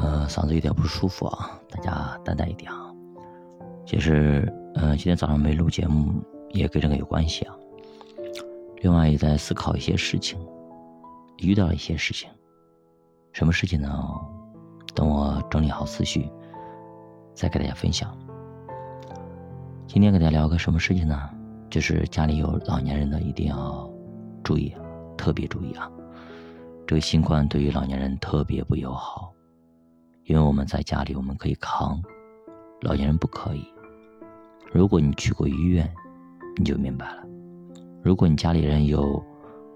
呃，嗓子有点不舒服啊，大家担待一点啊。其实，呃，今天早上没录节目也跟这个有关系啊。另外也在思考一些事情，遇到了一些事情。什么事情呢？等我整理好思绪，再给大家分享。今天给大家聊个什么事情呢？就是家里有老年人的一定要注意，特别注意啊！这个新冠对于老年人特别不友好。因为我们在家里我们可以扛，老年人不可以。如果你去过医院，你就明白了。如果你家里人有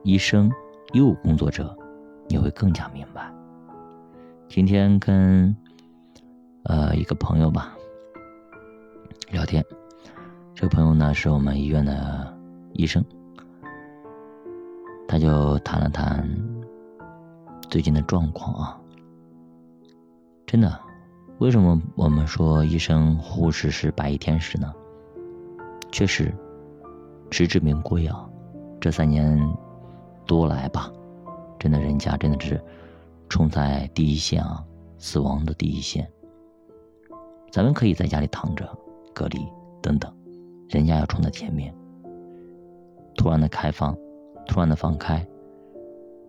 医生、医务工作者，你会更加明白。今天跟呃一个朋友吧聊天，这个朋友呢是我们医院的医生，他就谈了谈最近的状况啊。真的，为什么我们说医生、护士是白衣天使呢？确实，实至名归啊！这三年多来吧，真的人家真的是冲在第一线啊，死亡的第一线。咱们可以在家里躺着、隔离等等，人家要冲在前面。突然的开放，突然的放开，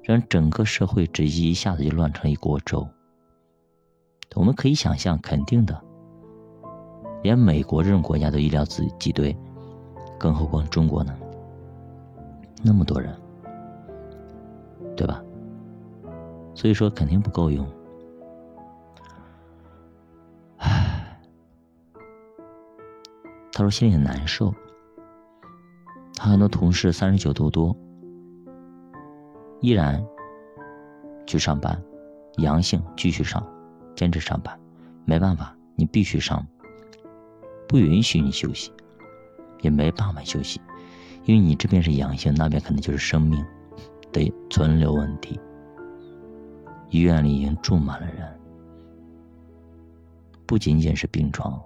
让整个社会只一下子就乱成一锅粥。我们可以想象，肯定的，连美国这种国家都医疗自挤兑，更何况中国呢？那么多人，对吧？所以说肯定不够用。唉，他说心里很难受。他很多同事三十九度多，依然去上班，阳性继续上。坚持上班，没办法，你必须上，不允许你休息，也没办法休息，因为你这边是阳性，那边可能就是生命的存留问题。医院里已经住满了人，不仅仅是病床，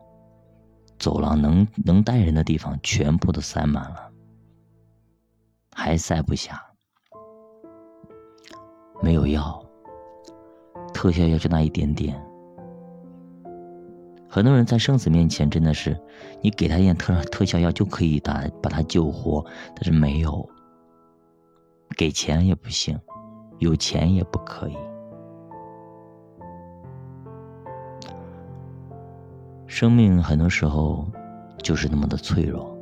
走廊能能待人的地方全部都塞满了，还塞不下，没有药。特效药就那一点点，很多人在生死面前真的是，你给他一点特特效药就可以打把他救活，但是没有，给钱也不行，有钱也不可以。生命很多时候就是那么的脆弱。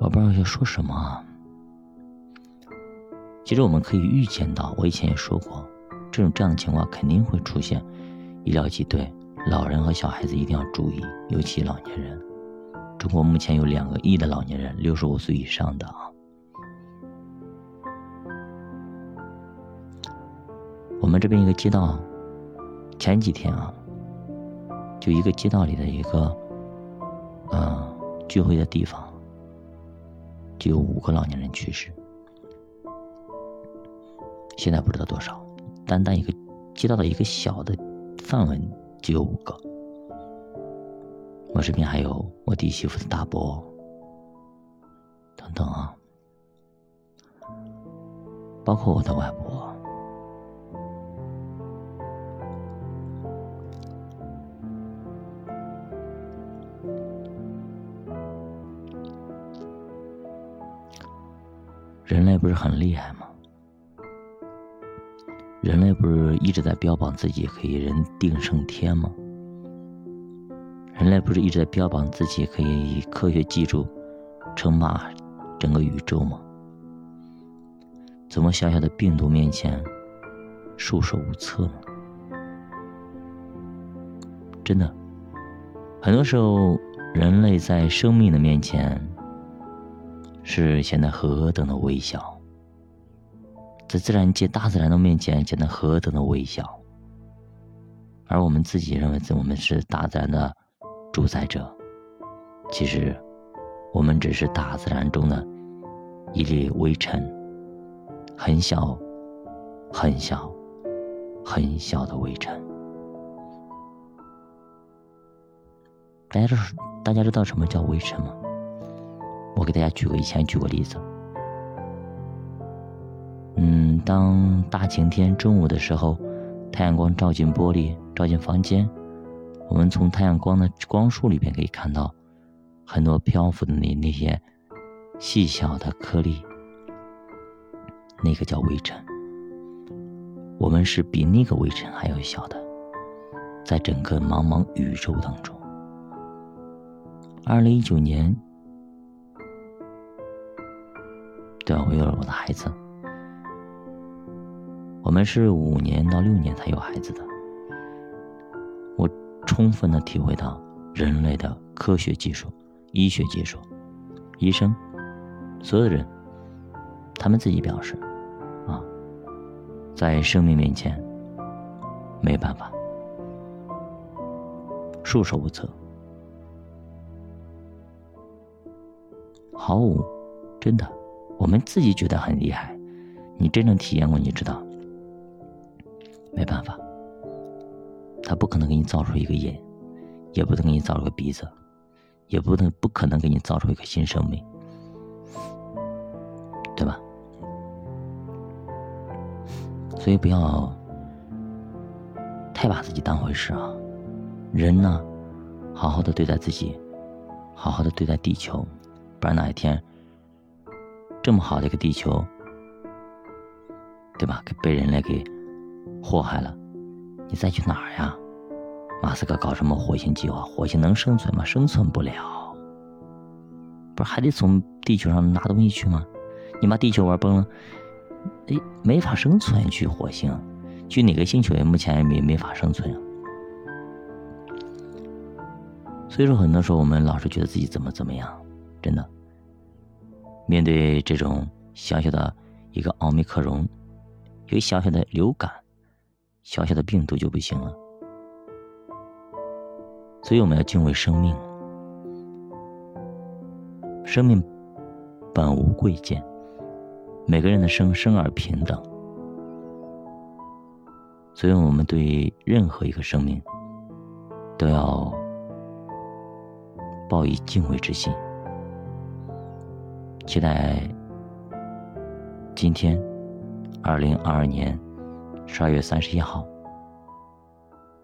我不知道要说什么啊。其实我们可以预见到，我以前也说过，这种这样的情况肯定会出现，医疗挤兑，老人和小孩子一定要注意，尤其老年人。中国目前有两个亿的老年人，六十五岁以上的啊。我们这边一个街道，前几天啊，就一个街道里的一个，嗯，聚会的地方，就有五个老年人去世。现在不知道多少，单单一个街道的一个小的范围就有五个。我身边还有我弟媳妇的大伯，等等啊，包括我的外婆。人类不是很厉害吗？人类不是一直在标榜自己可以人定胜天吗？人类不是一直在标榜自己可以以科学技术称霸整个宇宙吗？怎么小小的病毒面前束手无策呢？真的，很多时候人类在生命的面前。是显得何等的微小，在自然界、大自然的面前显得何等的微小，而我们自己认为我们是大自然的主宰者，其实我们只是大自然中的一粒微尘，很小很小、很小的微尘。大家知道大家知道什么叫微尘吗？我给大家举个以前举过例子。嗯，当大晴天中午的时候，太阳光照进玻璃，照进房间，我们从太阳光的光束里边可以看到很多漂浮的那那些细小的颗粒，那个叫微尘。我们是比那个微尘还要小的，在整个茫茫宇宙当中。二零一九年，我有了我的孩子。我们是五年到六年才有孩子的。我充分的体会到人类的科学技术、医学技术、医生，所有的人，他们自己表示，啊，在生命面前，没办法，束手无策。毫无，真的，我们自己觉得很厉害，你真正体验过，你知道，没办法，他不可能给你造出一个眼，也不能给你造出个鼻子，也不能不可能给你造出一个新生命，对吧？所以不要太把自己当回事啊，人呢，好好的对待自己，好好的对待地球。不然哪一天，这么好的一个地球，对吧？被人类给祸害了，你再去哪儿呀？马斯克搞什么火星计划？火星能生存吗？生存不了。不是还得从地球上拿东西去吗？你把地球玩崩了，哎，没法生存。去火星，去哪个星球也目前也没没法生存。所以说，很多时候我们老是觉得自己怎么怎么样。真的，面对这种小小的一个奥密克戎，有小小的流感，小小的病毒就不行了。所以我们要敬畏生命，生命本无贵贱，每个人的生生而平等。所以我们对任何一个生命，都要抱以敬畏之心。期待今天，二零二二年十二月三十一号，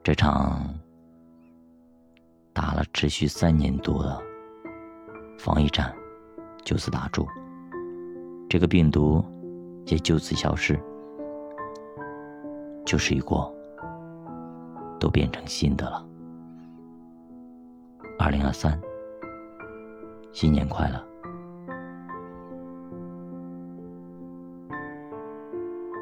这场打了持续三年多的防疫战就此打住，这个病毒也就此消失，旧事已过，都变成新的了。二零二三，新年快乐！